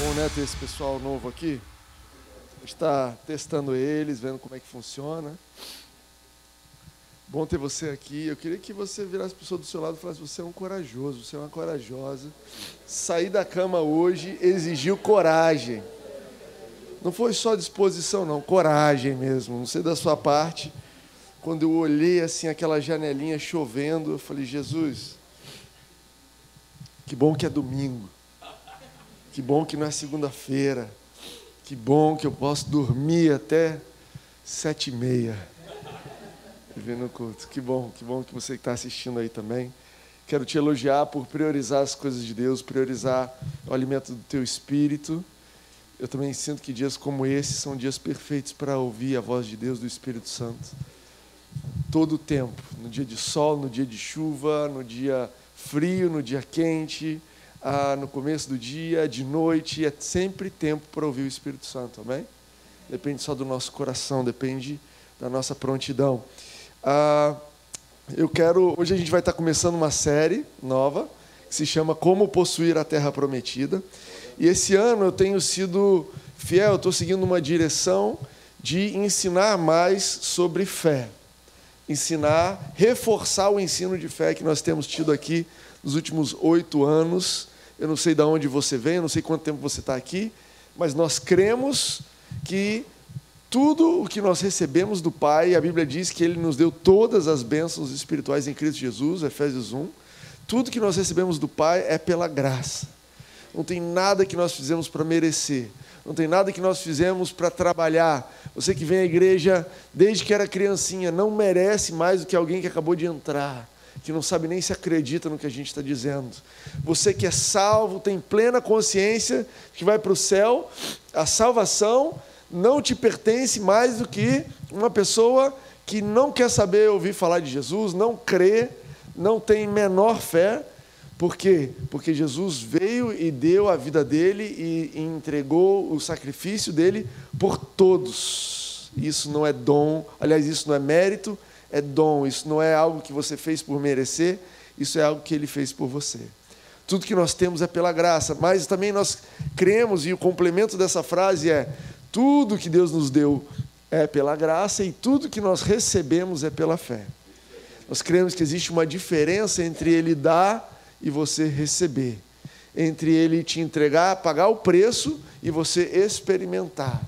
Bom, né, ter esse pessoal novo aqui. A gente está testando eles, vendo como é que funciona. Bom ter você aqui. Eu queria que você virasse a pessoa do seu lado e falasse: você é um corajoso, você é uma corajosa. Sair da cama hoje exigiu coragem. Não foi só disposição, não, coragem mesmo. Não sei da sua parte. Quando eu olhei assim aquela janelinha chovendo, eu falei: Jesus, que bom que é domingo. Que bom que não é segunda-feira. Que bom que eu posso dormir até sete e meia. Vendo o culto. Que bom, que bom que você está assistindo aí também. Quero te elogiar por priorizar as coisas de Deus, priorizar o alimento do teu espírito. Eu também sinto que dias como esse são dias perfeitos para ouvir a voz de Deus, do Espírito Santo. Todo o tempo, no dia de sol, no dia de chuva, no dia frio, no dia quente, ah, no começo do dia, de noite, é sempre tempo para ouvir o Espírito Santo, amém? Depende só do nosso coração, depende da nossa prontidão. Ah, eu quero. Hoje a gente vai estar começando uma série nova que se chama Como Possuir a Terra Prometida. E esse ano eu tenho sido fiel, estou seguindo uma direção de ensinar mais sobre fé. Ensinar, reforçar o ensino de fé que nós temos tido aqui nos últimos oito anos. Eu não sei de onde você vem, eu não sei quanto tempo você está aqui, mas nós cremos que tudo o que nós recebemos do Pai, a Bíblia diz que Ele nos deu todas as bênçãos espirituais em Cristo Jesus, Efésios 1. Tudo que nós recebemos do Pai é pela graça. Não tem nada que nós fizemos para merecer. Não tem nada que nós fizemos para trabalhar. Você que vem à igreja desde que era criancinha não merece mais do que alguém que acabou de entrar que não sabe nem se acredita no que a gente está dizendo. Você que é salvo, tem plena consciência que vai para o céu, a salvação não te pertence mais do que uma pessoa que não quer saber ouvir falar de Jesus, não crê, não tem menor fé. Por quê? Porque Jesus veio e deu a vida dele e entregou o sacrifício dele por todos. Isso não é dom, aliás, isso não é mérito, é dom, isso não é algo que você fez por merecer, isso é algo que ele fez por você. Tudo que nós temos é pela graça, mas também nós cremos, e o complemento dessa frase é: tudo que Deus nos deu é pela graça e tudo que nós recebemos é pela fé. Nós cremos que existe uma diferença entre Ele dar e você receber, entre Ele te entregar, pagar o preço e você experimentar.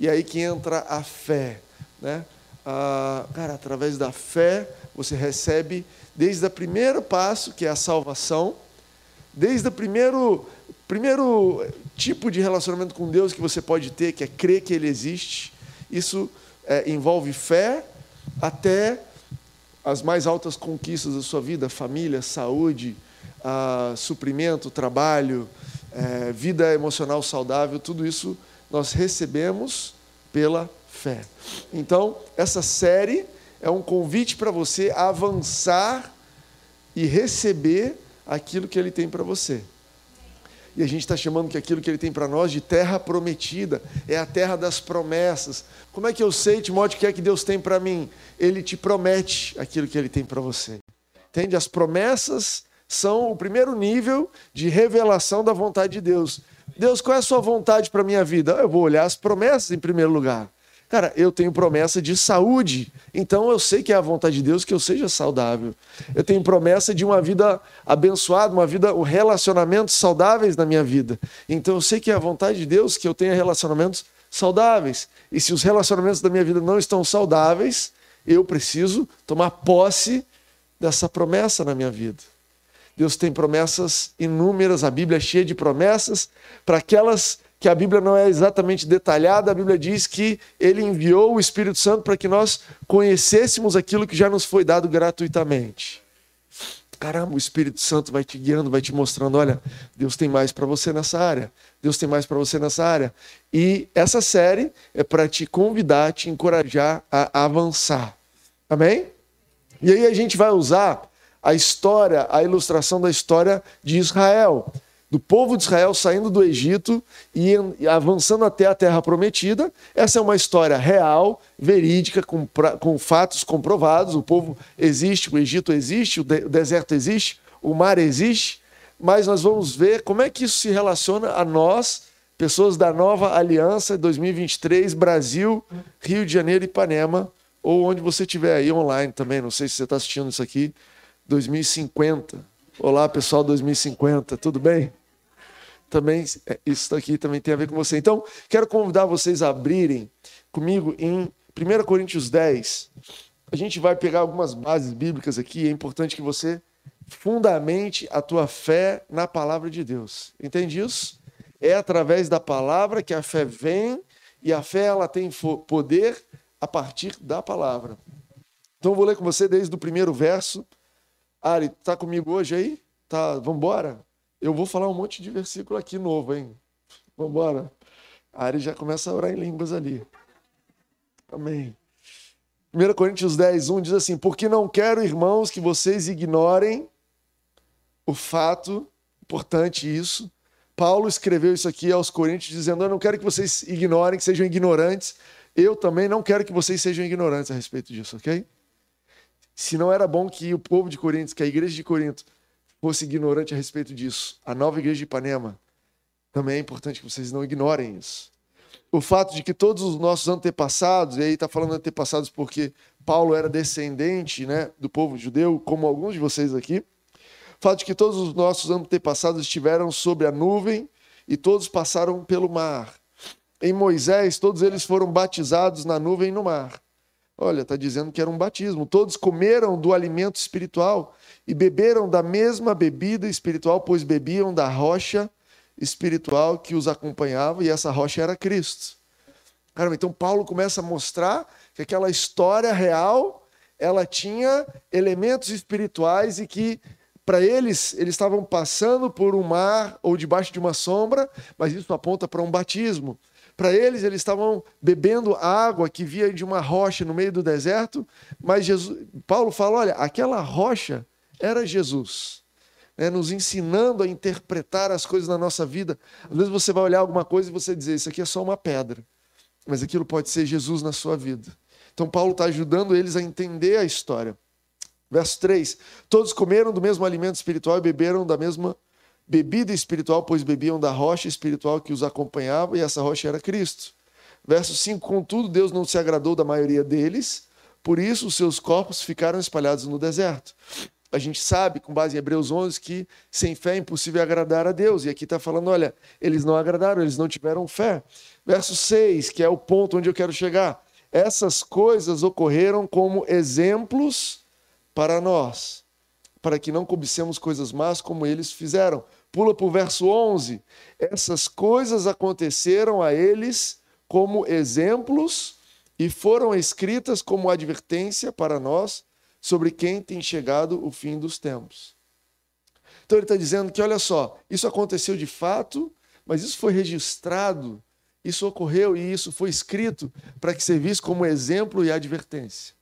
E aí que entra a fé, né? Ah, cara, através da fé, você recebe desde o primeiro passo, que é a salvação, desde o primeiro, primeiro tipo de relacionamento com Deus que você pode ter, que é crer que Ele existe. Isso é, envolve fé até as mais altas conquistas da sua vida, família, saúde, ah, suprimento, trabalho, é, vida emocional saudável, tudo isso nós recebemos pela fé. Então, essa série é um convite para você avançar e receber aquilo que Ele tem para você. E a gente está chamando que aquilo que Ele tem para nós de terra prometida, é a terra das promessas. Como é que eu sei, Timóteo, o que é que Deus tem para mim? Ele te promete aquilo que Ele tem para você. Entende? As promessas são o primeiro nível de revelação da vontade de Deus. Deus, qual é a sua vontade para a minha vida? Eu vou olhar as promessas em primeiro lugar. Cara, eu tenho promessa de saúde, então eu sei que é a vontade de Deus que eu seja saudável. Eu tenho promessa de uma vida abençoada, uma vida, relacionamentos saudáveis na minha vida. Então eu sei que é a vontade de Deus que eu tenha relacionamentos saudáveis. E se os relacionamentos da minha vida não estão saudáveis, eu preciso tomar posse dessa promessa na minha vida. Deus tem promessas inúmeras, a Bíblia é cheia de promessas para aquelas que a Bíblia não é exatamente detalhada, a Bíblia diz que ele enviou o Espírito Santo para que nós conhecêssemos aquilo que já nos foi dado gratuitamente. Caramba, o Espírito Santo vai te guiando, vai te mostrando, olha, Deus tem mais para você nessa área. Deus tem mais para você nessa área. E essa série é para te convidar, te encorajar a avançar. Amém? E aí a gente vai usar a história, a ilustração da história de Israel do povo de Israel saindo do Egito e avançando até a terra prometida. Essa é uma história real, verídica, com, com fatos comprovados. O povo existe, o Egito existe, o, de, o deserto existe, o mar existe, mas nós vamos ver como é que isso se relaciona a nós pessoas da Nova Aliança 2023, Brasil, Rio de Janeiro e Ipanema, ou onde você estiver aí online também. Não sei se você está assistindo isso aqui, 2050. Olá, pessoal 2050, tudo bem? Também, é, isso aqui também tem a ver com você. Então, quero convidar vocês a abrirem comigo em 1 Coríntios 10. A gente vai pegar algumas bases bíblicas aqui. É importante que você fundamente a tua fé na palavra de Deus. Entende isso? É através da palavra que a fé vem e a fé ela tem poder a partir da palavra. Então vou ler com você desde o primeiro verso. Ari, tá comigo hoje aí? Tá, vamos embora? Eu vou falar um monte de versículo aqui novo, hein? Vamos embora. A Ari já começa a orar em línguas ali. Amém. 1 Coríntios 10, 1 diz assim: Porque não quero, irmãos, que vocês ignorem o fato, importante isso. Paulo escreveu isso aqui aos Coríntios, dizendo: Eu não quero que vocês ignorem, que sejam ignorantes. Eu também não quero que vocês sejam ignorantes a respeito disso, ok? Se não era bom que o povo de Corinto, que a igreja de Corinto, fosse ignorante a respeito disso, a nova igreja de Ipanema, também é importante que vocês não ignorem isso. O fato de que todos os nossos antepassados, e aí está falando antepassados porque Paulo era descendente né, do povo judeu, como alguns de vocês aqui, fato de que todos os nossos antepassados estiveram sobre a nuvem e todos passaram pelo mar. Em Moisés, todos eles foram batizados na nuvem e no mar. Olha, está dizendo que era um batismo. Todos comeram do alimento espiritual e beberam da mesma bebida espiritual, pois bebiam da rocha espiritual que os acompanhava, e essa rocha era Cristo. Caramba, então Paulo começa a mostrar que aquela história real, ela tinha elementos espirituais e que para eles, eles estavam passando por um mar ou debaixo de uma sombra, mas isso aponta para um batismo. Para eles, eles estavam bebendo água que via de uma rocha no meio do deserto, mas Jesus, Paulo fala: olha, aquela rocha era Jesus, né, nos ensinando a interpretar as coisas na nossa vida. Às vezes você vai olhar alguma coisa e você dizer: Isso aqui é só uma pedra, mas aquilo pode ser Jesus na sua vida. Então, Paulo está ajudando eles a entender a história. Verso 3: Todos comeram do mesmo alimento espiritual e beberam da mesma bebida espiritual, pois bebiam da rocha espiritual que os acompanhava, e essa rocha era Cristo. Verso 5: Contudo, Deus não se agradou da maioria deles, por isso os seus corpos ficaram espalhados no deserto. A gente sabe, com base em Hebreus 11, que sem fé é impossível agradar a Deus. E aqui está falando: olha, eles não agradaram, eles não tiveram fé. Verso 6, que é o ponto onde eu quero chegar. Essas coisas ocorreram como exemplos para nós, para que não cobicemos coisas más como eles fizeram. Pula para o verso 11. Essas coisas aconteceram a eles como exemplos e foram escritas como advertência para nós sobre quem tem chegado o fim dos tempos. Então ele está dizendo que, olha só, isso aconteceu de fato, mas isso foi registrado, isso ocorreu e isso foi escrito para que servisse como exemplo e advertência.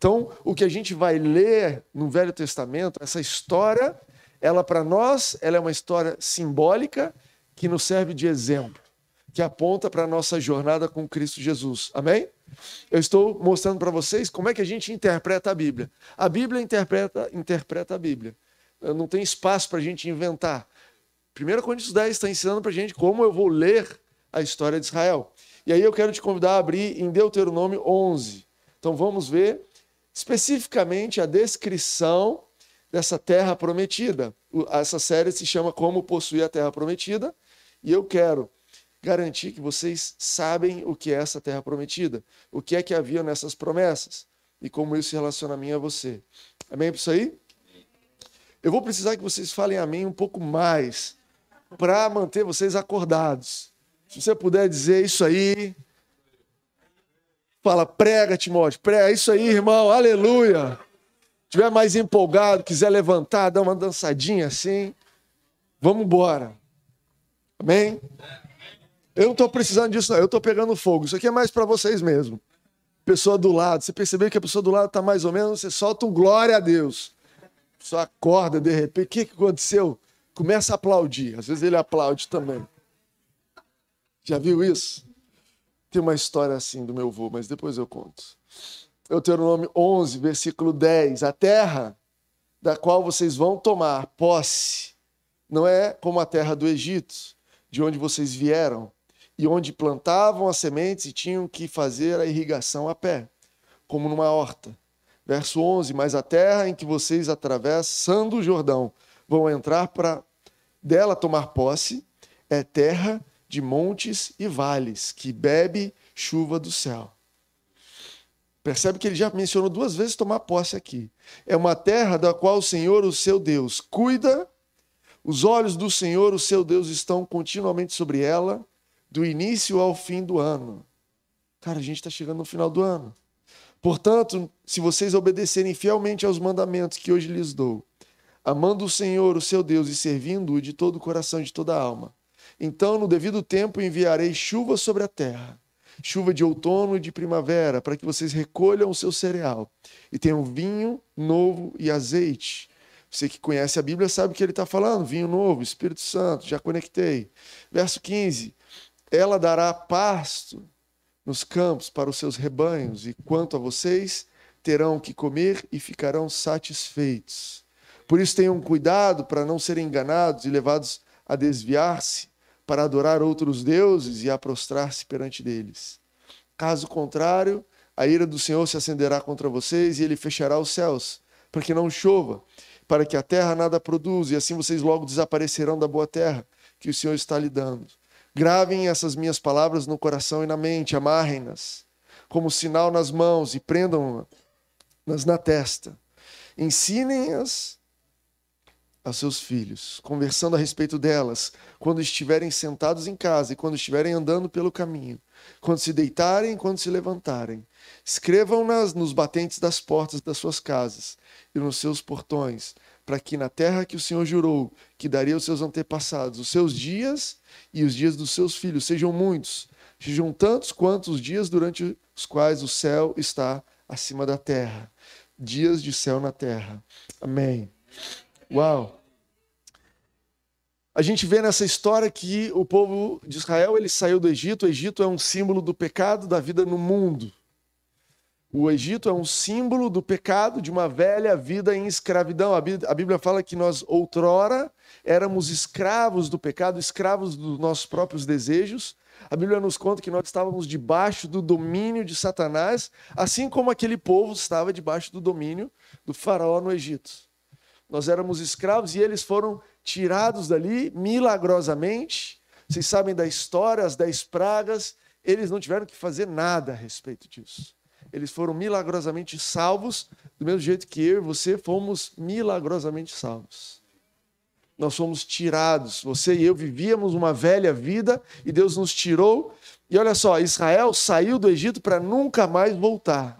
Então, o que a gente vai ler no Velho Testamento, essa história, ela para nós, ela é uma história simbólica que nos serve de exemplo, que aponta para a nossa jornada com Cristo Jesus. Amém? Eu estou mostrando para vocês como é que a gente interpreta a Bíblia. A Bíblia interpreta, interpreta a Bíblia. Não tem espaço para a gente inventar. 1 Coríntios 10 está ensinando para a gente como eu vou ler a história de Israel. E aí eu quero te convidar a abrir em Deuteronômio 11. Então vamos ver especificamente a descrição dessa terra prometida. Essa série se chama Como Possuir a Terra Prometida, e eu quero garantir que vocês sabem o que é essa terra prometida, o que é que havia nessas promessas e como isso se relaciona a mim e a você. Amém isso aí? Eu vou precisar que vocês falem amém um pouco mais para manter vocês acordados. Se você puder dizer isso aí, Fala, prega, Timóteo, prega. É isso aí, irmão, aleluia. Tiver mais empolgado, quiser levantar, dar uma dançadinha assim, vamos embora. Amém? Eu não estou precisando disso, não. Eu estou pegando fogo. Isso aqui é mais para vocês mesmo. Pessoa do lado. Você percebeu que a pessoa do lado está mais ou menos, você solta um glória a Deus. Só acorda de repente. O que, que aconteceu? Começa a aplaudir. Às vezes ele aplaude também. Já viu isso? Tem uma história assim do meu avô, mas depois eu conto. Deuteronômio 11, versículo 10. A terra da qual vocês vão tomar posse não é como a terra do Egito, de onde vocês vieram, e onde plantavam as sementes e tinham que fazer a irrigação a pé, como numa horta. Verso 11: Mas a terra em que vocês atravessando o Jordão vão entrar para dela tomar posse é terra de montes e vales, que bebe chuva do céu. Percebe que ele já mencionou duas vezes tomar posse aqui. É uma terra da qual o Senhor, o seu Deus, cuida. Os olhos do Senhor, o seu Deus, estão continuamente sobre ela, do início ao fim do ano. Cara, a gente está chegando no final do ano. Portanto, se vocês obedecerem fielmente aos mandamentos que hoje lhes dou, amando o Senhor, o seu Deus, e servindo-o de todo o coração de toda a alma, então, no devido tempo, enviarei chuva sobre a terra chuva de outono e de primavera, para que vocês recolham o seu cereal e tenham vinho novo e azeite. Você que conhece a Bíblia sabe o que ele está falando: vinho novo, Espírito Santo, já conectei. Verso 15: Ela dará pasto nos campos para os seus rebanhos, e quanto a vocês, terão que comer e ficarão satisfeitos. Por isso tenham cuidado para não serem enganados e levados a desviar-se para adorar outros deuses e a prostrar-se perante deles. Caso contrário, a ira do Senhor se acenderá contra vocês e ele fechará os céus, para que não chova, para que a terra nada produza, e assim vocês logo desaparecerão da boa terra que o Senhor está lhe dando. Gravem essas minhas palavras no coração e na mente, amarrem-nas como sinal nas mãos e prendam-nas na testa. Ensinem-as aos seus filhos, conversando a respeito delas, quando estiverem sentados em casa e quando estiverem andando pelo caminho, quando se deitarem e quando se levantarem. Escrevam-nas nos batentes das portas das suas casas e nos seus portões, para que na terra que o Senhor jurou que daria aos seus antepassados, os seus dias e os dias dos seus filhos sejam muitos, sejam tantos quantos os dias durante os quais o céu está acima da terra. Dias de céu na terra. Amém. Uau! A gente vê nessa história que o povo de Israel ele saiu do Egito. O Egito é um símbolo do pecado da vida no mundo. O Egito é um símbolo do pecado de uma velha vida em escravidão. A Bíblia fala que nós outrora éramos escravos do pecado, escravos dos nossos próprios desejos. A Bíblia nos conta que nós estávamos debaixo do domínio de Satanás, assim como aquele povo estava debaixo do domínio do faraó no Egito nós éramos escravos e eles foram tirados dali milagrosamente. Vocês sabem da história, as dez pragas, eles não tiveram que fazer nada a respeito disso. Eles foram milagrosamente salvos, do mesmo jeito que eu e você fomos milagrosamente salvos. Nós fomos tirados, você e eu vivíamos uma velha vida e Deus nos tirou. E olha só, Israel saiu do Egito para nunca mais voltar.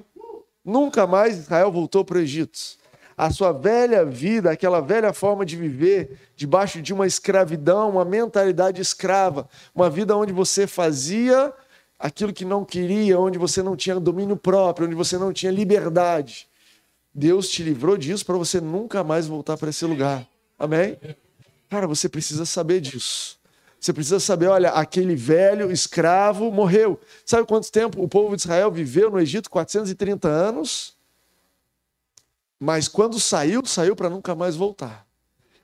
Nunca mais Israel voltou para o Egito a sua velha vida, aquela velha forma de viver, debaixo de uma escravidão, uma mentalidade escrava, uma vida onde você fazia aquilo que não queria, onde você não tinha domínio próprio, onde você não tinha liberdade. Deus te livrou disso para você nunca mais voltar para esse lugar. Amém? Cara, você precisa saber disso. Você precisa saber, olha, aquele velho escravo morreu. Sabe quanto tempo o povo de Israel viveu no Egito? 430 anos. Mas quando saiu, saiu para nunca mais voltar.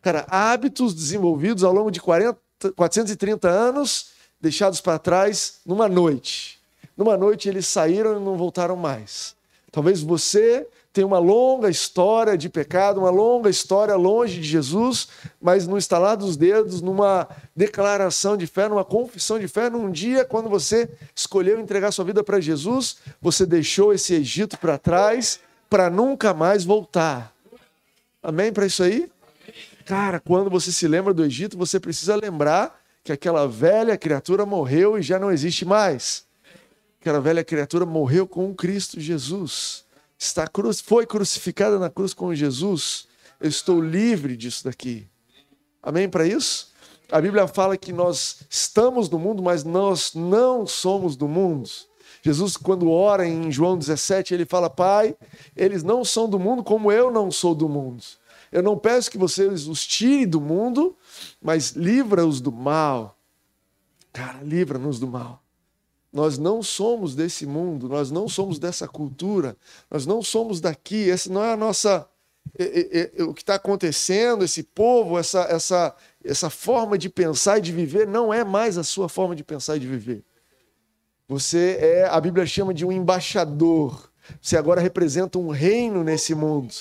Cara, hábitos desenvolvidos ao longo de 40, 430 anos, deixados para trás numa noite. Numa noite eles saíram e não voltaram mais. Talvez você tenha uma longa história de pecado, uma longa história longe de Jesus, mas no estalar dos dedos, numa declaração de fé, numa confissão de fé, num dia quando você escolheu entregar sua vida para Jesus, você deixou esse Egito para trás para nunca mais voltar. Amém para isso aí? Cara, quando você se lembra do Egito, você precisa lembrar que aquela velha criatura morreu e já não existe mais. Aquela velha criatura morreu com Cristo Jesus. Está cruz, foi crucificada na cruz com Jesus. Eu estou livre disso daqui. Amém para isso? A Bíblia fala que nós estamos no mundo, mas nós não somos do mundo. Jesus, quando ora em João 17, ele fala: Pai, eles não são do mundo como eu não sou do mundo. Eu não peço que vocês os tire do mundo, mas livra-os do mal. Cara, livra-nos do mal. Nós não somos desse mundo, nós não somos dessa cultura, nós não somos daqui. Essa não é a nossa. O que está acontecendo, esse povo, essa, essa, essa forma de pensar e de viver, não é mais a sua forma de pensar e de viver. Você é, a Bíblia chama de um embaixador. Você agora representa um reino nesse mundo.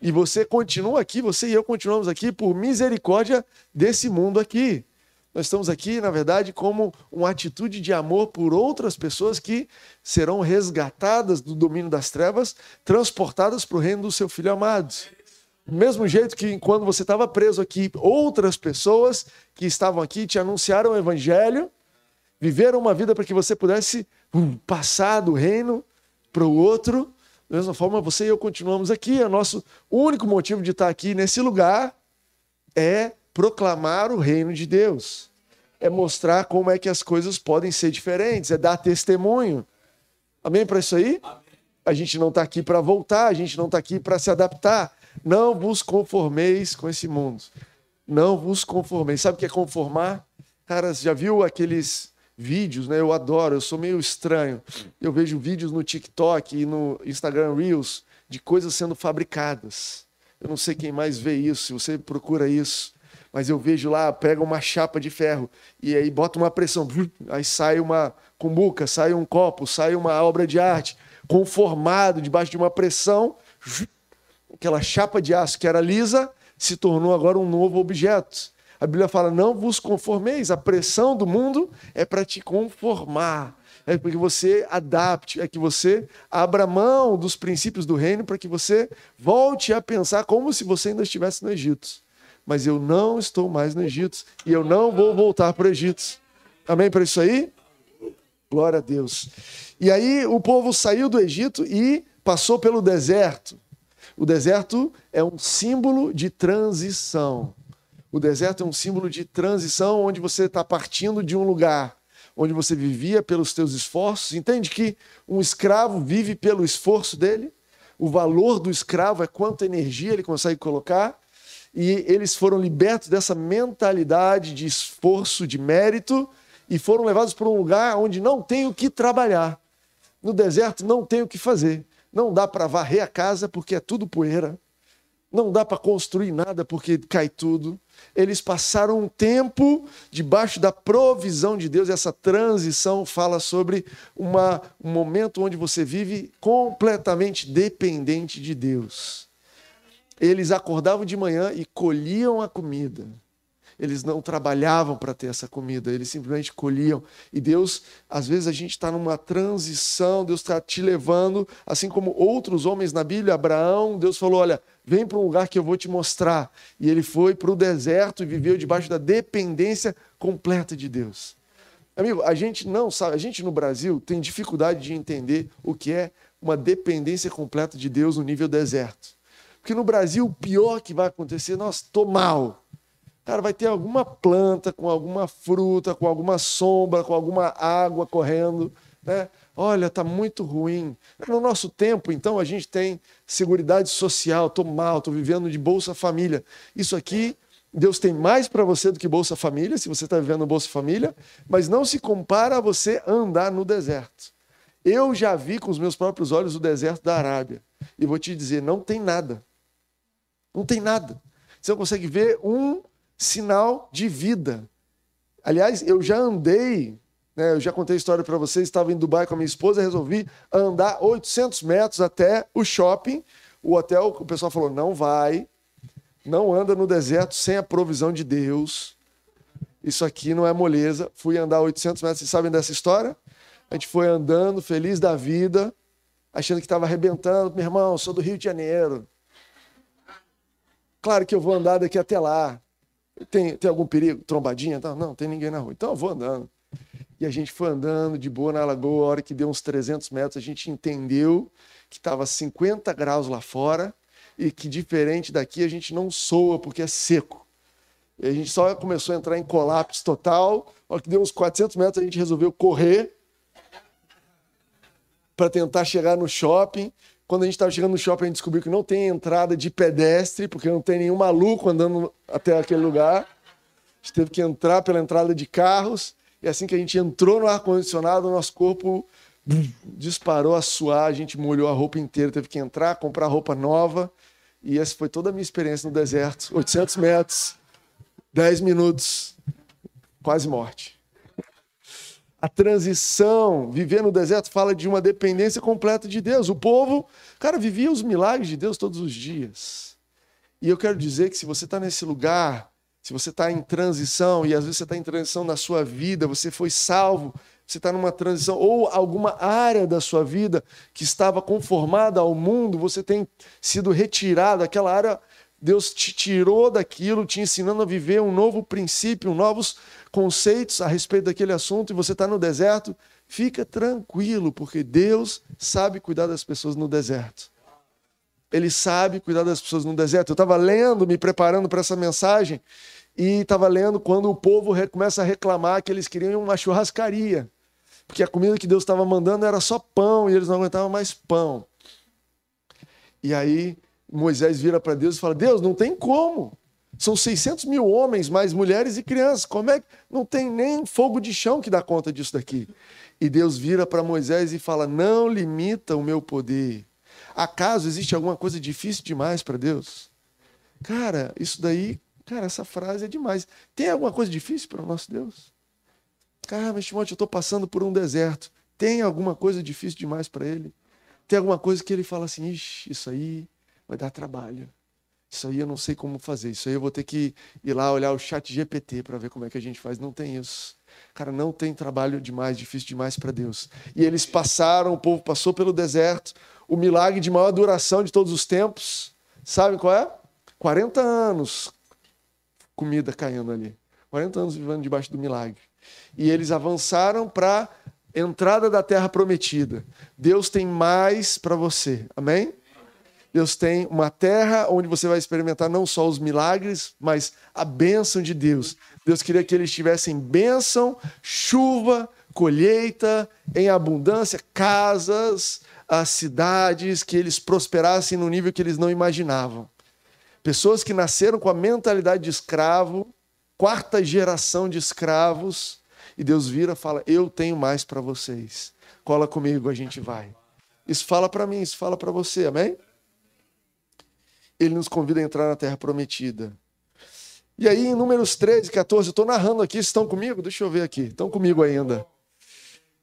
E você continua aqui, você e eu continuamos aqui por misericórdia desse mundo aqui. Nós estamos aqui, na verdade, como uma atitude de amor por outras pessoas que serão resgatadas do domínio das trevas, transportadas para o reino do seu filho amado. Do mesmo jeito que quando você estava preso aqui, outras pessoas que estavam aqui te anunciaram o evangelho, viveram uma vida para que você pudesse um, passar do reino para o outro. Da mesma forma, você e eu continuamos aqui. O nosso único motivo de estar aqui nesse lugar é proclamar o reino de Deus. É mostrar como é que as coisas podem ser diferentes, é dar testemunho. Amém para isso aí? A gente não está aqui para voltar, a gente não está aqui para se adaptar. Não vos conformeis com esse mundo. Não vos conformeis. Sabe o que é conformar? Cara, já viu aqueles vídeos, né? Eu adoro, eu sou meio estranho. Eu vejo vídeos no TikTok e no Instagram Reels de coisas sendo fabricadas. Eu não sei quem mais vê isso, se você procura isso, mas eu vejo lá, pega uma chapa de ferro e aí bota uma pressão, aí sai uma cumbuca, sai um copo, sai uma obra de arte, conformado debaixo de uma pressão, aquela chapa de aço que era lisa se tornou agora um novo objeto. A Bíblia fala: não vos conformeis. A pressão do mundo é para te conformar. É para que você adapte, é que você abra mão dos princípios do reino para que você volte a pensar como se você ainda estivesse no Egito. Mas eu não estou mais no Egito e eu não vou voltar para o Egito. Amém para isso aí? Glória a Deus. E aí o povo saiu do Egito e passou pelo deserto. O deserto é um símbolo de transição. O deserto é um símbolo de transição, onde você está partindo de um lugar onde você vivia pelos teus esforços. Entende que um escravo vive pelo esforço dele? O valor do escravo é quanta energia ele consegue colocar. E eles foram libertos dessa mentalidade de esforço, de mérito, e foram levados para um lugar onde não tem o que trabalhar. No deserto não tem o que fazer. Não dá para varrer a casa porque é tudo poeira. Não dá para construir nada porque cai tudo eles passaram um tempo debaixo da provisão de Deus. Essa transição fala sobre uma, um momento onde você vive completamente dependente de Deus. Eles acordavam de manhã e colhiam a comida. Eles não trabalhavam para ter essa comida, eles simplesmente colhiam. E Deus, às vezes a gente está numa transição, Deus está te levando, assim como outros homens na Bíblia, Abraão, Deus falou: olha, vem para um lugar que eu vou te mostrar. E ele foi para o deserto e viveu debaixo da dependência completa de Deus. Amigo, a gente não sabe, a gente no Brasil tem dificuldade de entender o que é uma dependência completa de Deus no nível deserto. Porque no Brasil, o pior que vai acontecer, nós estou mal. Cara, vai ter alguma planta com alguma fruta, com alguma sombra, com alguma água correndo, né? Olha, está muito ruim. No nosso tempo, então, a gente tem seguridade social, estou mal, estou vivendo de Bolsa Família. Isso aqui, Deus tem mais para você do que Bolsa Família, se você está vivendo Bolsa Família, mas não se compara a você andar no deserto. Eu já vi com os meus próprios olhos o deserto da Arábia. E vou te dizer, não tem nada. Não tem nada. Você não consegue ver um sinal de vida. Aliás, eu já andei né? Eu já contei a história para vocês, estava em Dubai com a minha esposa, resolvi andar 800 metros até o shopping. O hotel, o pessoal falou: não vai, não anda no deserto sem a provisão de Deus. Isso aqui não é moleza. Fui andar 800 metros, vocês sabem dessa história? A gente foi andando, feliz da vida, achando que estava arrebentando. Meu irmão, sou do Rio de Janeiro. Claro que eu vou andar daqui até lá. Tem, tem algum perigo? Trombadinha? Não, não, tem ninguém na rua. Então eu vou andando. E a gente foi andando de boa na lagoa, a hora que deu uns 300 metros, a gente entendeu que estava 50 graus lá fora e que diferente daqui a gente não soa porque é seco. E a gente só começou a entrar em colapso total. A hora que deu uns 400 metros, a gente resolveu correr para tentar chegar no shopping. Quando a gente estava chegando no shopping, a gente descobriu que não tem entrada de pedestre, porque não tem nenhum maluco andando até aquele lugar. A gente teve que entrar pela entrada de carros. E assim que a gente entrou no ar-condicionado, o nosso corpo disparou a suar, a gente molhou a roupa inteira, teve que entrar, comprar roupa nova. E essa foi toda a minha experiência no deserto. 800 metros, 10 minutos, quase morte. A transição, viver no deserto, fala de uma dependência completa de Deus. O povo, cara, vivia os milagres de Deus todos os dias. E eu quero dizer que se você está nesse lugar, se você está em transição, e às vezes você está em transição na sua vida, você foi salvo, você está numa transição, ou alguma área da sua vida que estava conformada ao mundo, você tem sido retirado, aquela área, Deus te tirou daquilo, te ensinando a viver um novo princípio, novos conceitos a respeito daquele assunto, e você está no deserto, fica tranquilo, porque Deus sabe cuidar das pessoas no deserto. Ele sabe cuidar das pessoas no deserto. Eu estava lendo, me preparando para essa mensagem, e estava lendo quando o povo começa a reclamar que eles queriam uma churrascaria porque a comida que Deus estava mandando era só pão e eles não aguentavam mais pão. E aí Moisés vira para Deus e fala: Deus, não tem como. São 600 mil homens, mais mulheres e crianças. Como é que não tem nem fogo de chão que dá conta disso daqui? E Deus vira para Moisés e fala: Não limita o meu poder. Acaso existe alguma coisa difícil demais para Deus? Cara, isso daí, cara, essa frase é demais. Tem alguma coisa difícil para o nosso Deus? Cara, mas Timóteo, eu estou passando por um deserto. Tem alguma coisa difícil demais para ele? Tem alguma coisa que ele fala assim, Ixi, isso aí vai dar trabalho. Isso aí eu não sei como fazer. Isso aí eu vou ter que ir lá olhar o chat GPT para ver como é que a gente faz. Não tem isso. Cara, não tem trabalho demais, difícil demais para Deus. E eles passaram, o povo passou pelo deserto, o milagre de maior duração de todos os tempos. Sabe qual é? 40 anos comida caindo ali. 40 anos vivendo debaixo do milagre e eles avançaram para entrada da terra prometida. Deus tem mais para você. Amém? Deus tem uma terra onde você vai experimentar não só os milagres, mas a bênção de Deus. Deus queria que eles tivessem bênção, chuva, colheita, em abundância, casas, as cidades, que eles prosperassem no nível que eles não imaginavam. Pessoas que nasceram com a mentalidade de escravo, quarta geração de escravos, e Deus vira e fala: Eu tenho mais para vocês. Cola comigo, a gente vai. Isso fala para mim, isso fala para você, amém? Ele nos convida a entrar na terra prometida. E aí, em Números 13, 14, eu estou narrando aqui, estão comigo? Deixa eu ver aqui, estão comigo ainda.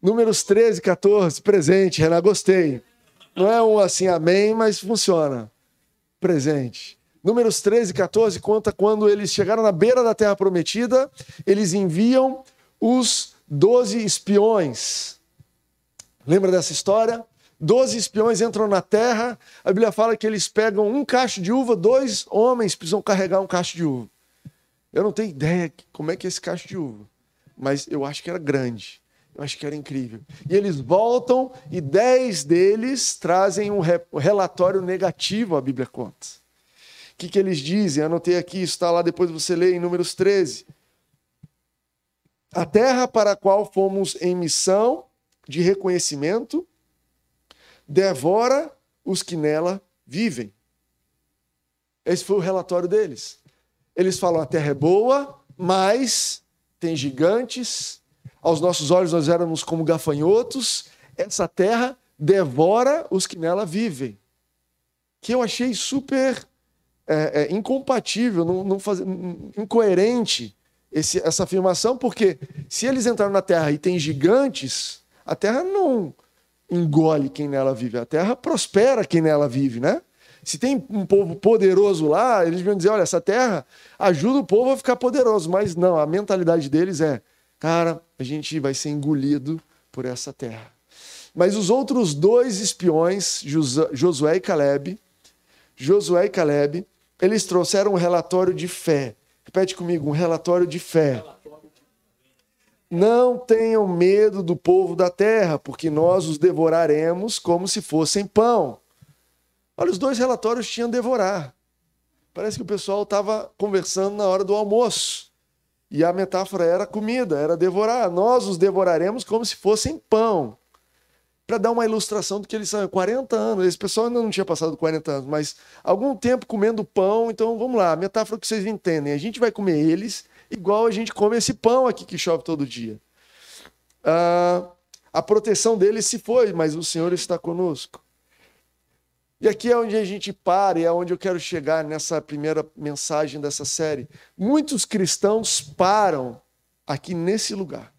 Números 13, 14, presente, Renan, gostei. Não é um assim, amém, mas funciona. Presente. Números 13, 14 conta quando eles chegaram na beira da terra prometida, eles enviam os doze espiões. Lembra dessa história? Doze espiões entram na terra, a Bíblia fala que eles pegam um cacho de uva, dois homens precisam carregar um cacho de uva. Eu não tenho ideia como é que é esse cacho de uva, mas eu acho que era grande. Eu acho que era incrível. E eles voltam e dez deles trazem um relatório negativo, a Bíblia conta. O que, que eles dizem? Anotei aqui, está lá, depois você lê em Números 13. A terra para a qual fomos em missão de reconhecimento devora os que nela vivem. Esse foi o relatório deles. Eles falam: a terra é boa, mas tem gigantes. Aos nossos olhos nós éramos como gafanhotos. Essa terra devora os que nela vivem. Que eu achei super é, é, incompatível, não, não faz, incoerente esse, essa afirmação, porque se eles entraram na Terra e tem gigantes, a Terra não engole quem nela vive, a Terra prospera quem nela vive, né? Se tem um povo poderoso lá, eles vão dizer: olha, essa terra ajuda o povo a ficar poderoso. Mas não, a mentalidade deles é: cara, a gente vai ser engolido por essa terra. Mas os outros dois espiões, Josué e Caleb, Josué e Caleb, eles trouxeram um relatório de fé. Repete comigo, um relatório de fé. Não tenham medo do povo da terra, porque nós os devoraremos como se fossem pão. Olha, os dois relatórios tinham devorar. Parece que o pessoal estava conversando na hora do almoço. E a metáfora era comida, era devorar. Nós os devoraremos como se fossem pão para dar uma ilustração do que eles são. 40 anos, esse pessoal ainda não tinha passado 40 anos, mas algum tempo comendo pão, então vamos lá, a metáfora que vocês entendem. A gente vai comer eles igual a gente come esse pão aqui que chove todo dia. Ah, a proteção deles se foi, mas o Senhor está conosco. E aqui é onde a gente para e é onde eu quero chegar nessa primeira mensagem dessa série. Muitos cristãos param aqui nesse lugar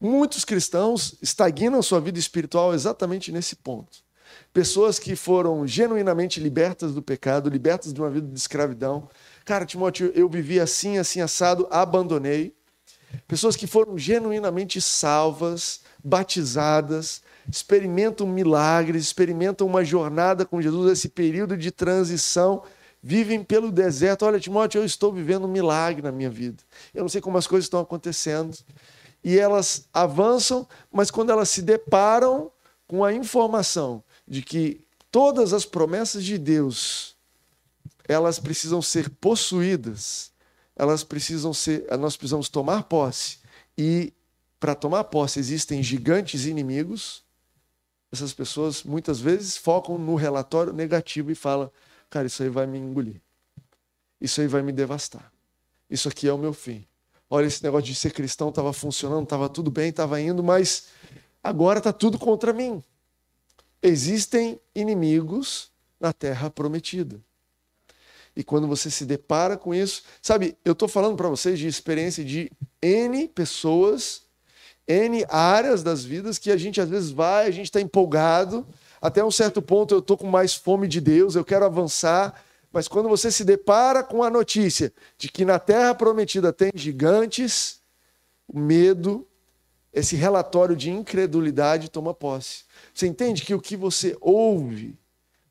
Muitos cristãos estagnam sua vida espiritual exatamente nesse ponto. Pessoas que foram genuinamente libertas do pecado, libertas de uma vida de escravidão. Cara, Timóteo, eu vivi assim, assim, assado, abandonei. Pessoas que foram genuinamente salvas, batizadas, experimentam milagres, experimentam uma jornada com Jesus, esse período de transição, vivem pelo deserto. Olha, Timóteo, eu estou vivendo um milagre na minha vida. Eu não sei como as coisas estão acontecendo. E elas avançam, mas quando elas se deparam com a informação de que todas as promessas de Deus, elas precisam ser possuídas, elas precisam ser, nós precisamos tomar posse. E para tomar posse existem gigantes inimigos. Essas pessoas muitas vezes focam no relatório negativo e falam: cara, isso aí vai me engolir. Isso aí vai me devastar. Isso aqui é o meu fim. Olha, esse negócio de ser cristão estava funcionando, estava tudo bem, estava indo, mas agora está tudo contra mim. Existem inimigos na terra prometida. E quando você se depara com isso, sabe, eu estou falando para vocês de experiência de N pessoas, N áreas das vidas que a gente às vezes vai, a gente está empolgado, até um certo ponto eu estou com mais fome de Deus, eu quero avançar, mas quando você se depara com a notícia de que na terra prometida tem gigantes, o medo, esse relatório de incredulidade toma posse. Você entende que o que você ouve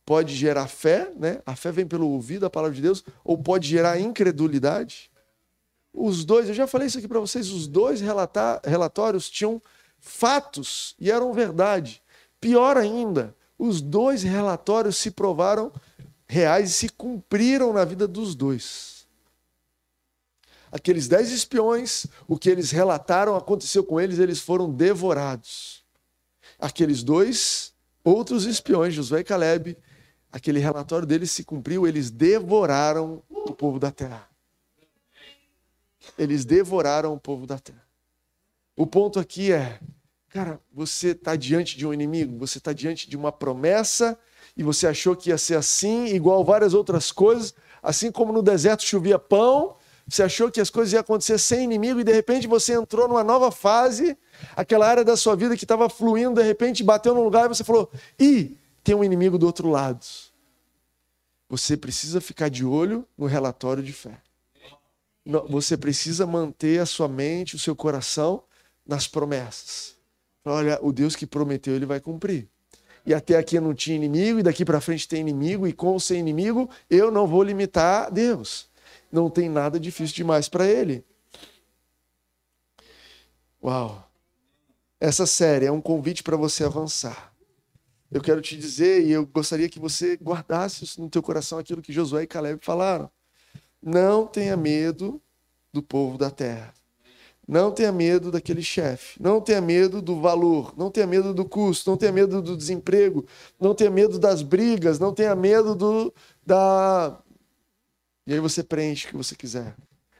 pode gerar fé, né? A fé vem pelo ouvido da palavra de Deus, ou pode gerar incredulidade? Os dois, eu já falei isso aqui para vocês, os dois relatórios tinham fatos e eram verdade. Pior ainda, os dois relatórios se provaram reais e se cumpriram na vida dos dois. Aqueles dez espiões, o que eles relataram aconteceu com eles, eles foram devorados. Aqueles dois outros espiões, Josué e Caleb, aquele relatório deles se cumpriu, eles devoraram o povo da terra. Eles devoraram o povo da terra. O ponto aqui é, cara, você está diante de um inimigo, você está diante de uma promessa e você achou que ia ser assim, igual várias outras coisas, assim como no deserto chovia pão, você achou que as coisas iam acontecer sem inimigo e de repente você entrou numa nova fase, aquela área da sua vida que estava fluindo, de repente bateu num lugar e você falou: ih, tem um inimigo do outro lado. Você precisa ficar de olho no relatório de fé você precisa manter a sua mente, o seu coração nas promessas. Olha, o Deus que prometeu, ele vai cumprir. E até aqui não tinha inimigo, e daqui para frente tem inimigo, e com ser inimigo, eu não vou limitar Deus. Não tem nada difícil demais para ele. Uau! Essa série é um convite para você avançar. Eu quero te dizer, e eu gostaria que você guardasse no teu coração aquilo que Josué e Caleb falaram. Não tenha medo do povo da terra. Não tenha medo daquele chefe. Não tenha medo do valor. Não tenha medo do custo. Não tenha medo do desemprego. Não tenha medo das brigas. Não tenha medo do da. E aí você preenche o que você quiser.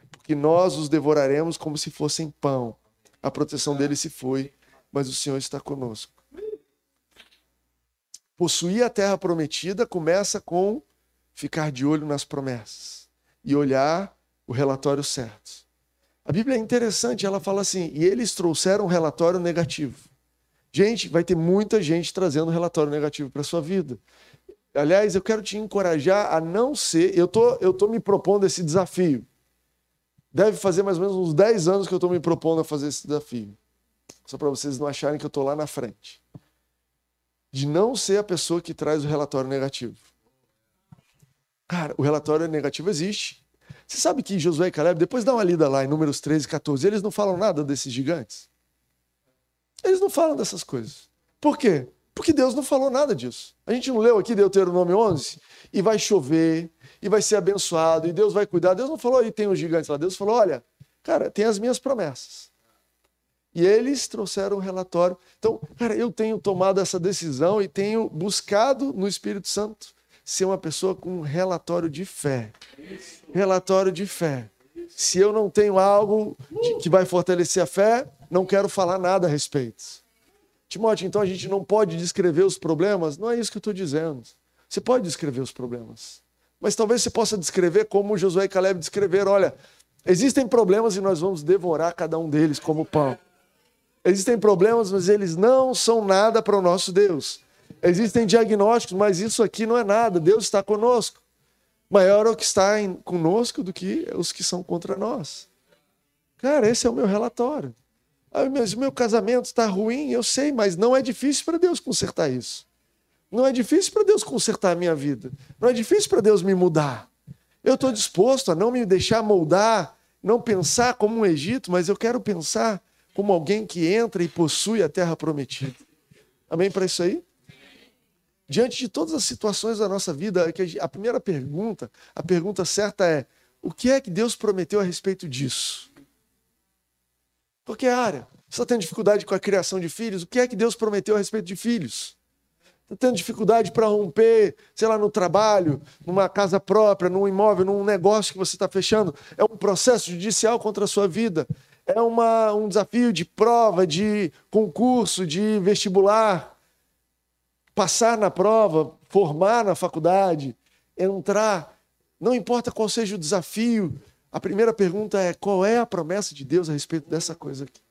Porque nós os devoraremos como se fossem pão. A proteção dele se foi, mas o Senhor está conosco. Possuir a terra prometida começa com ficar de olho nas promessas e olhar o relatório certo. A Bíblia é interessante, ela fala assim: e eles trouxeram um relatório negativo. Gente, vai ter muita gente trazendo relatório negativo para sua vida. Aliás, eu quero te encorajar a não ser. Eu tô, eu tô me propondo esse desafio. Deve fazer mais ou menos uns 10 anos que eu estou me propondo a fazer esse desafio. Só para vocês não acharem que eu estou lá na frente. De não ser a pessoa que traz o relatório negativo. Cara, o relatório negativo existe. Você sabe que Josué e Caleb, depois dá uma lida lá em Números 13 e 14, eles não falam nada desses gigantes. Eles não falam dessas coisas. Por quê? Porque Deus não falou nada disso. A gente não leu aqui Deuteronômio 11? E vai chover, e vai ser abençoado, e Deus vai cuidar. Deus não falou, e tem os gigantes lá. Deus falou, olha, cara, tem as minhas promessas. E eles trouxeram um relatório. Então, cara, eu tenho tomado essa decisão e tenho buscado no Espírito Santo ser uma pessoa com um relatório de fé. Relatório de fé. Se eu não tenho algo que vai fortalecer a fé, não quero falar nada a respeito. Timóteo, então a gente não pode descrever os problemas? Não é isso que eu estou dizendo. Você pode descrever os problemas. Mas talvez você possa descrever como Josué e Caleb descreveram: olha, existem problemas e nós vamos devorar cada um deles como pão. Existem problemas, mas eles não são nada para o nosso Deus. Existem diagnósticos, mas isso aqui não é nada. Deus está conosco. Maior é o que está em, conosco do que os que são contra nós. Cara, esse é o meu relatório. Ah, mas meu casamento está ruim, eu sei, mas não é difícil para Deus consertar isso. Não é difícil para Deus consertar a minha vida. Não é difícil para Deus me mudar. Eu estou disposto a não me deixar moldar, não pensar como um Egito, mas eu quero pensar como alguém que entra e possui a terra prometida. Amém para isso aí? Diante de todas as situações da nossa vida, a primeira pergunta, a pergunta certa é: o que é que Deus prometeu a respeito disso? Porque, área, você está tendo dificuldade com a criação de filhos? O que é que Deus prometeu a respeito de filhos? Está tendo dificuldade para romper, sei lá, no trabalho, numa casa própria, num imóvel, num negócio que você está fechando? É um processo judicial contra a sua vida? É uma, um desafio de prova, de concurso, de vestibular? Passar na prova, formar na faculdade, entrar, não importa qual seja o desafio, a primeira pergunta é: qual é a promessa de Deus a respeito dessa coisa aqui?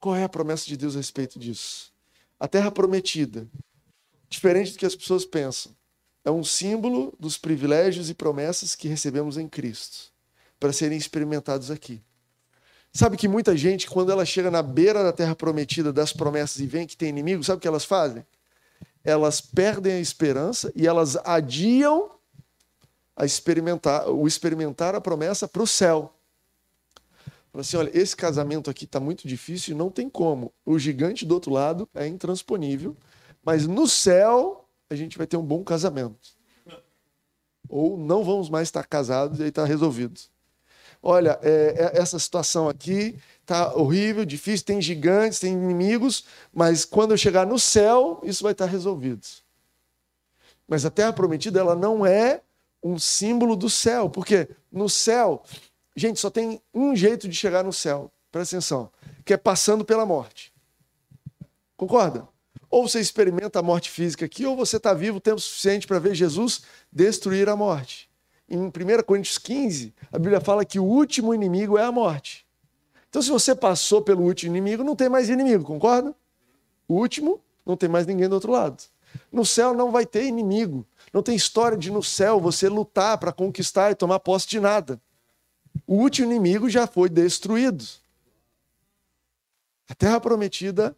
Qual é a promessa de Deus a respeito disso? A terra prometida, diferente do que as pessoas pensam, é um símbolo dos privilégios e promessas que recebemos em Cristo para serem experimentados aqui. Sabe que muita gente, quando ela chega na beira da terra prometida das promessas e vê que tem inimigo, sabe o que elas fazem? Elas perdem a esperança e elas adiam a experimentar, o experimentar a promessa para o céu. Fala assim, olha, esse casamento aqui está muito difícil e não tem como. O gigante do outro lado é intransponível, mas no céu a gente vai ter um bom casamento. Ou não vamos mais estar casados e aí está resolvido. Olha, é, é, essa situação aqui está horrível, difícil, tem gigantes, tem inimigos, mas quando eu chegar no céu, isso vai estar resolvido. Mas a terra prometida, ela não é um símbolo do céu, porque no céu, gente, só tem um jeito de chegar no céu, presta atenção, que é passando pela morte. Concorda? Ou você experimenta a morte física aqui, ou você está vivo o tempo suficiente para ver Jesus destruir a morte. Em 1 Coríntios 15, a Bíblia fala que o último inimigo é a morte. Então, se você passou pelo último inimigo, não tem mais inimigo, concorda? O último, não tem mais ninguém do outro lado. No céu não vai ter inimigo. Não tem história de no céu você lutar para conquistar e tomar posse de nada. O último inimigo já foi destruído. A terra prometida,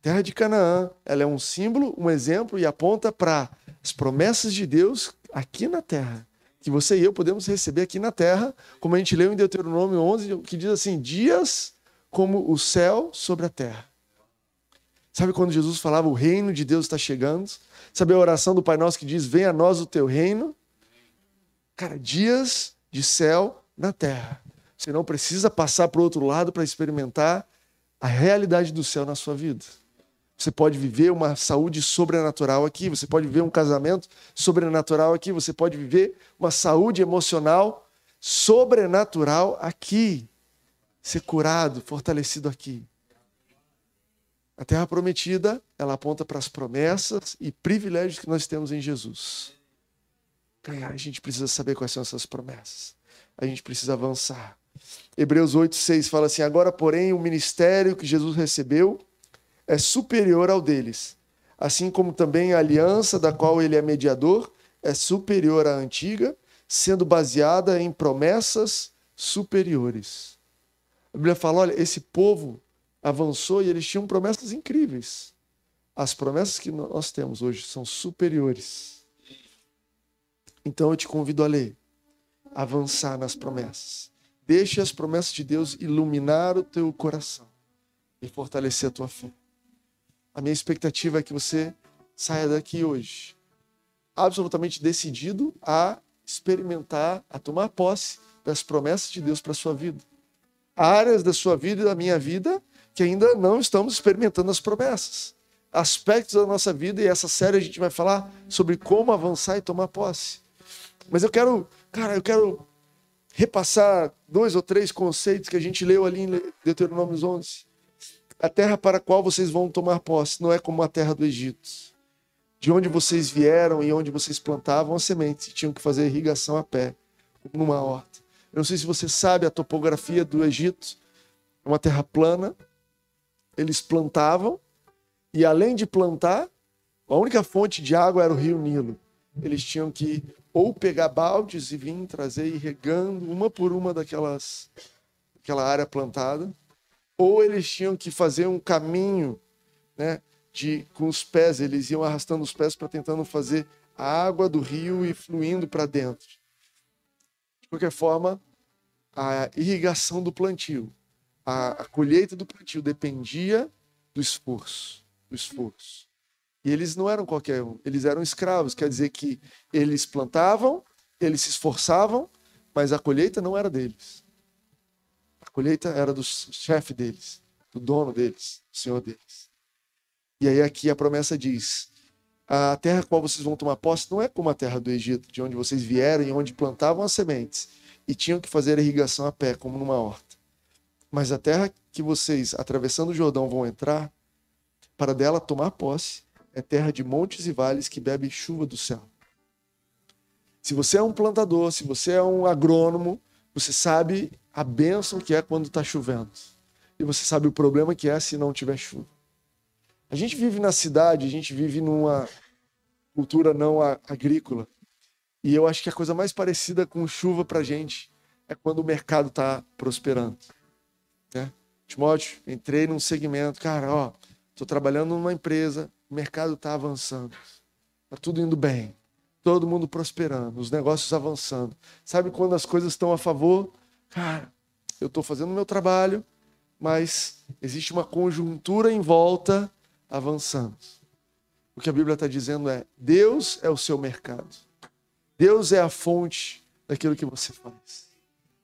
terra de Canaã, ela é um símbolo, um exemplo e aponta para as promessas de Deus aqui na terra. Que você e eu podemos receber aqui na terra, como a gente leu em Deuteronômio 11, que diz assim: dias como o céu sobre a terra. Sabe quando Jesus falava o reino de Deus está chegando? Sabe a oração do Pai Nosso que diz: Venha a nós o teu reino? Cara, dias de céu na terra. Você não precisa passar para o outro lado para experimentar a realidade do céu na sua vida. Você pode viver uma saúde sobrenatural aqui, você pode viver um casamento sobrenatural aqui, você pode viver uma saúde emocional sobrenatural aqui. Ser curado, fortalecido aqui. A terra prometida, ela aponta para as promessas e privilégios que nós temos em Jesus. A gente precisa saber quais são essas promessas. A gente precisa avançar. Hebreus 8, 6 fala assim: Agora, porém, o ministério que Jesus recebeu é superior ao deles, assim como também a aliança da qual ele é mediador é superior à antiga, sendo baseada em promessas superiores. A Bíblia fala: olha, esse povo avançou e eles tinham promessas incríveis. As promessas que nós temos hoje são superiores. Então eu te convido a ler, avançar nas promessas. Deixe as promessas de Deus iluminar o teu coração e fortalecer a tua fé. A minha expectativa é que você saia daqui hoje absolutamente decidido a experimentar, a tomar posse das promessas de Deus para a sua vida. Áreas da sua vida e da minha vida que ainda não estamos experimentando as promessas. Aspectos da nossa vida, e essa série a gente vai falar sobre como avançar e tomar posse. Mas eu quero, cara, eu quero repassar dois ou três conceitos que a gente leu ali em Deuteronômio 11. A terra para a qual vocês vão tomar posse não é como a terra do Egito. De onde vocês vieram e onde vocês plantavam as sementes, tinham que fazer irrigação a pé, numa horta. Eu não sei se você sabe a topografia do Egito, uma terra plana. Eles plantavam e além de plantar, a única fonte de água era o rio Nilo. Eles tinham que ou pegar baldes e vir trazer e regando uma por uma daquelas aquela área plantada, ou eles tinham que fazer um caminho, né, de com os pés, eles iam arrastando os pés para tentando fazer a água do rio e fluindo para dentro. De qualquer forma, a irrigação do plantio, a, a colheita do plantio dependia do esforço, do esforço. E eles não eram qualquer um, eles eram escravos, quer dizer que eles plantavam, eles se esforçavam, mas a colheita não era deles. A colheita era do chefe deles, do dono deles, do senhor deles. E aí aqui a promessa diz: a terra qual vocês vão tomar posse não é como a terra do Egito, de onde vocês vieram e onde plantavam as sementes e tinham que fazer a irrigação a pé, como numa horta. Mas a terra que vocês, atravessando o Jordão, vão entrar, para dela tomar posse, é terra de montes e vales que bebe chuva do céu. Se você é um plantador, se você é um agrônomo, você sabe a bênção que é quando está chovendo. E você sabe o problema que é se não tiver chuva. A gente vive na cidade, a gente vive numa cultura não agrícola. E eu acho que a coisa mais parecida com chuva para gente é quando o mercado está prosperando. Né? Timóteo, entrei num segmento, cara, ó, estou trabalhando numa empresa, o mercado está avançando. Está tudo indo bem. Todo mundo prosperando, os negócios avançando. Sabe quando as coisas estão a favor? Cara, eu estou fazendo o meu trabalho, mas existe uma conjuntura em volta avançando. O que a Bíblia está dizendo é: Deus é o seu mercado. Deus é a fonte daquilo que você faz.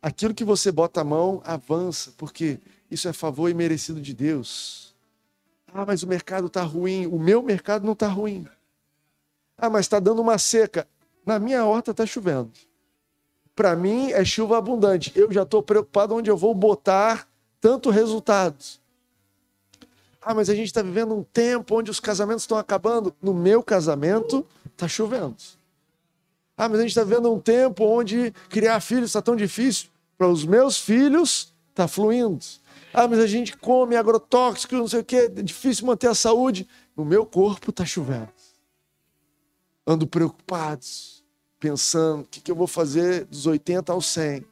Aquilo que você bota a mão avança, porque isso é favor e merecido de Deus. Ah, mas o mercado está ruim. O meu mercado não está ruim. Ah, mas está dando uma seca. Na minha horta está chovendo. Para mim é chuva abundante. Eu já estou preocupado onde eu vou botar tanto resultado. Ah, mas a gente está vivendo um tempo onde os casamentos estão acabando. No meu casamento está chovendo. Ah, mas a gente está vivendo um tempo onde criar filhos está tão difícil. Para os meus filhos está fluindo. Ah, mas a gente come agrotóxico, não sei o que, é difícil manter a saúde. No meu corpo está chovendo. Ando preocupado, pensando, o que, que eu vou fazer dos 80 aos 100?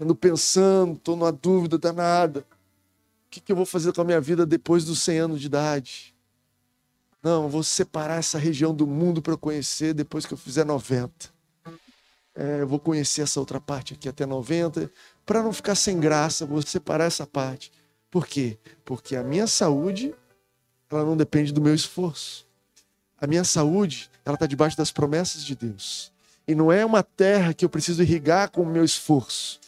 Ando pensando, estou numa dúvida danada. O que, que eu vou fazer com a minha vida depois dos 100 anos de idade? Não, eu vou separar essa região do mundo para conhecer depois que eu fizer 90. É, eu vou conhecer essa outra parte aqui até 90 para não ficar sem graça, vou separar essa parte. Por quê? Porque a minha saúde, ela não depende do meu esforço. A minha saúde, ela está debaixo das promessas de Deus. E não é uma terra que eu preciso irrigar com o meu esforço,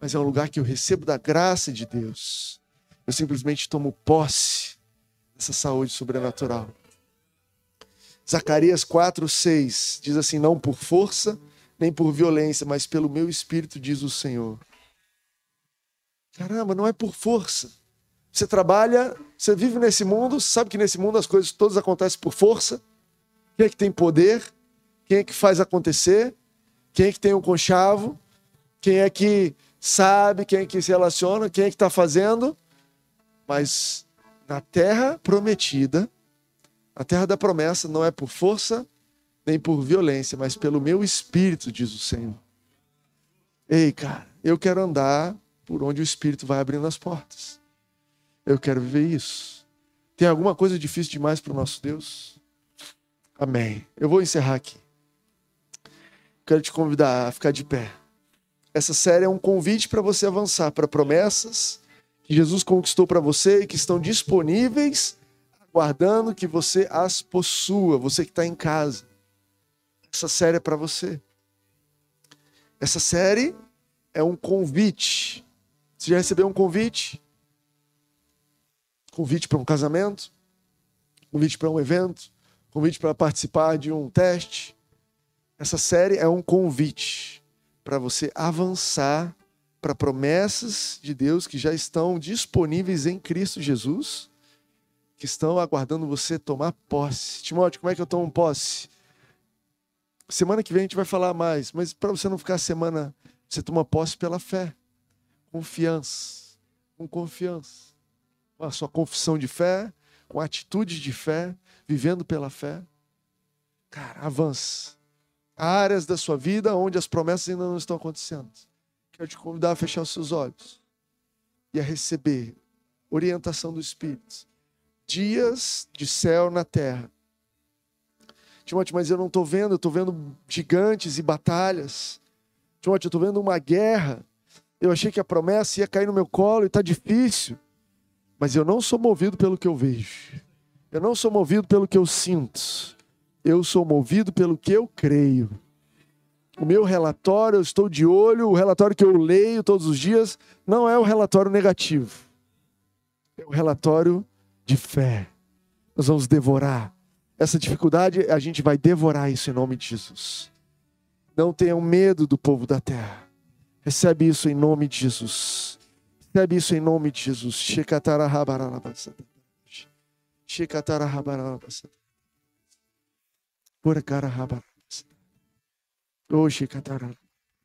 mas é um lugar que eu recebo da graça de Deus. Eu simplesmente tomo posse dessa saúde sobrenatural. Zacarias 4, 6 diz assim: Não por força, nem por violência, mas pelo meu espírito, diz o Senhor. Caramba, não é por força. Você trabalha, você vive nesse mundo, sabe que nesse mundo as coisas todas acontecem por força. Quem é que tem poder? Quem é que faz acontecer? Quem é que tem um conchavo? Quem é que sabe? Quem é que se relaciona? Quem é que está fazendo? Mas na terra prometida, a terra da promessa não é por força nem por violência, mas pelo meu espírito, diz o Senhor. Ei, cara, eu quero andar por onde o Espírito vai abrindo as portas. Eu quero viver isso. Tem alguma coisa difícil demais para o nosso Deus? Amém. Eu vou encerrar aqui. Quero te convidar a ficar de pé. Essa série é um convite para você avançar para promessas que Jesus conquistou para você e que estão disponíveis, aguardando que você as possua, você que está em casa. Essa série é para você. Essa série é um convite você já recebeu um convite? Convite para um casamento? Convite para um evento? Convite para participar de um teste? Essa série é um convite para você avançar para promessas de Deus que já estão disponíveis em Cristo Jesus, que estão aguardando você tomar posse. Timóteo, como é que eu tomo posse? Semana que vem a gente vai falar mais, mas para você não ficar semana, você toma posse pela fé confiança. com confiança, com a sua confissão de fé, com atitude de fé, vivendo pela fé. Cara, avance. Há áreas da sua vida onde as promessas ainda não estão acontecendo. Quero te convidar a fechar os seus olhos e a receber orientação do Espírito. Dias de céu na terra. Timóteo, mas eu não estou vendo, eu estou vendo gigantes e batalhas. Timóteo, eu estou vendo uma guerra. Eu achei que a promessa ia cair no meu colo e está difícil. Mas eu não sou movido pelo que eu vejo. Eu não sou movido pelo que eu sinto. Eu sou movido pelo que eu creio. O meu relatório, eu estou de olho, o relatório que eu leio todos os dias, não é o relatório negativo. É o relatório de fé. Nós vamos devorar. Essa dificuldade, a gente vai devorar isso em nome de Jesus. Não tenham medo do povo da terra. Recebe isso em nome de Jesus. Recebe isso em nome de Jesus. Hoje,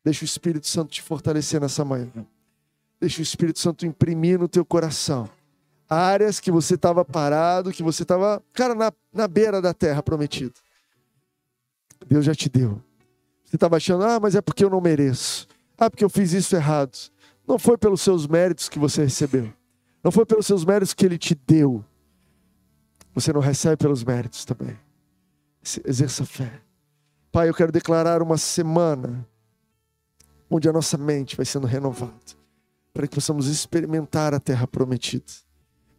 Deixa o Espírito Santo te fortalecer nessa manhã. Deixa o Espírito Santo imprimir no teu coração áreas que você estava parado, que você estava, cara, na, na beira da terra prometida. Deus já te deu. Você estava achando, ah, mas é porque eu não mereço. Ah, porque eu fiz isso errado. Não foi pelos seus méritos que você recebeu. Não foi pelos seus méritos que ele te deu. Você não recebe pelos méritos também. Exerça fé. Pai, eu quero declarar uma semana onde a nossa mente vai sendo renovada, para que possamos experimentar a terra prometida.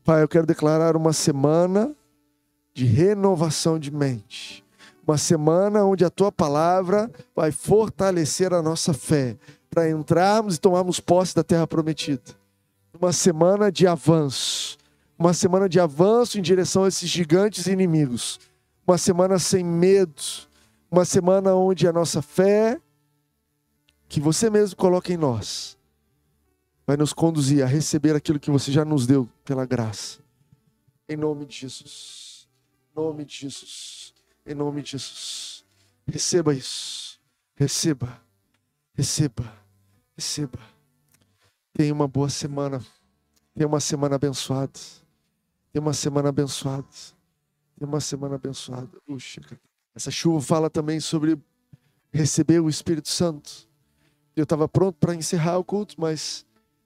Pai, eu quero declarar uma semana de renovação de mente. Uma semana onde a tua palavra vai fortalecer a nossa fé para entrarmos e tomarmos posse da terra prometida. Uma semana de avanço. Uma semana de avanço em direção a esses gigantes inimigos. Uma semana sem medo. Uma semana onde a nossa fé, que você mesmo coloca em nós, vai nos conduzir a receber aquilo que você já nos deu pela graça. Em nome de Jesus. Em nome de Jesus. Em nome de Jesus. Receba isso. Receba. Receba. Receba. Tenha uma boa semana. Tenha uma semana abençoada. Tenha uma semana abençoada. Tenha uma semana abençoada. Puxa, essa chuva fala também sobre receber o Espírito Santo. Eu estava pronto para encerrar o culto, mas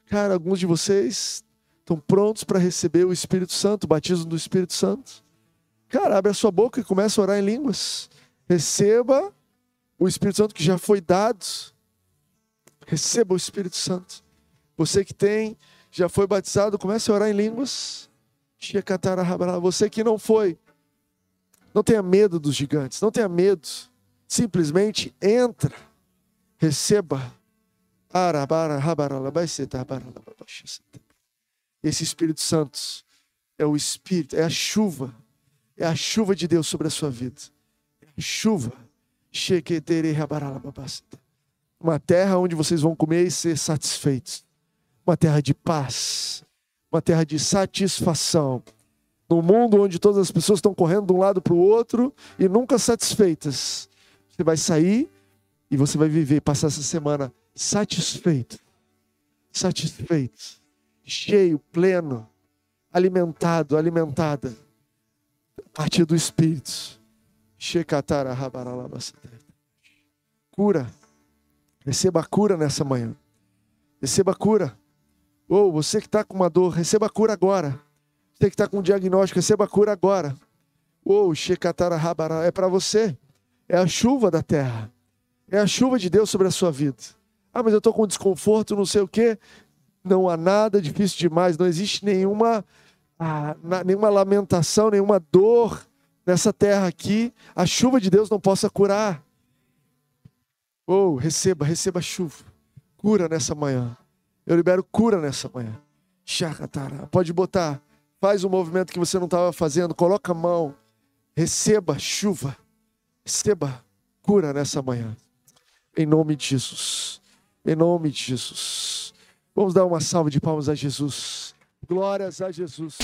Cara, alguns de vocês estão prontos para receber o Espírito Santo, o batismo do Espírito Santo. Cara, abre a sua boca e começa a orar em línguas. Receba o Espírito Santo que já foi dado. Receba o Espírito Santo. Você que tem, já foi batizado, comece a orar em línguas. Você que não foi, não tenha medo dos gigantes, não tenha medo. Simplesmente entra, receba esse Espírito Santo é o Espírito, é a chuva, é a chuva de Deus sobre a sua vida. É chuva. Uma terra onde vocês vão comer e ser satisfeitos. Uma terra de paz. Uma terra de satisfação. Num mundo onde todas as pessoas estão correndo de um lado para o outro e nunca satisfeitas. Você vai sair e você vai viver, passar essa semana satisfeito, satisfeito, cheio, pleno, alimentado, alimentada, a partir do Espírito. Cura. Receba a cura nessa manhã. Receba a cura. Ou oh, você que está com uma dor, receba a cura agora. Você que está com um diagnóstico, receba a cura agora. Ou oh, é para você. É a chuva da terra. É a chuva de Deus sobre a sua vida. Ah, mas eu estou com desconforto, não sei o quê. Não há nada difícil demais, não existe nenhuma, ah, nenhuma lamentação, nenhuma dor nessa terra aqui. A chuva de Deus não possa curar. Oh, receba, receba chuva. Cura nessa manhã. Eu libero cura nessa manhã. Chacatara. Pode botar. Faz um movimento que você não estava fazendo. Coloca a mão. Receba chuva. Receba cura nessa manhã. Em nome de Jesus. Em nome de Jesus. Vamos dar uma salva de palmas a Jesus. Glórias a Jesus.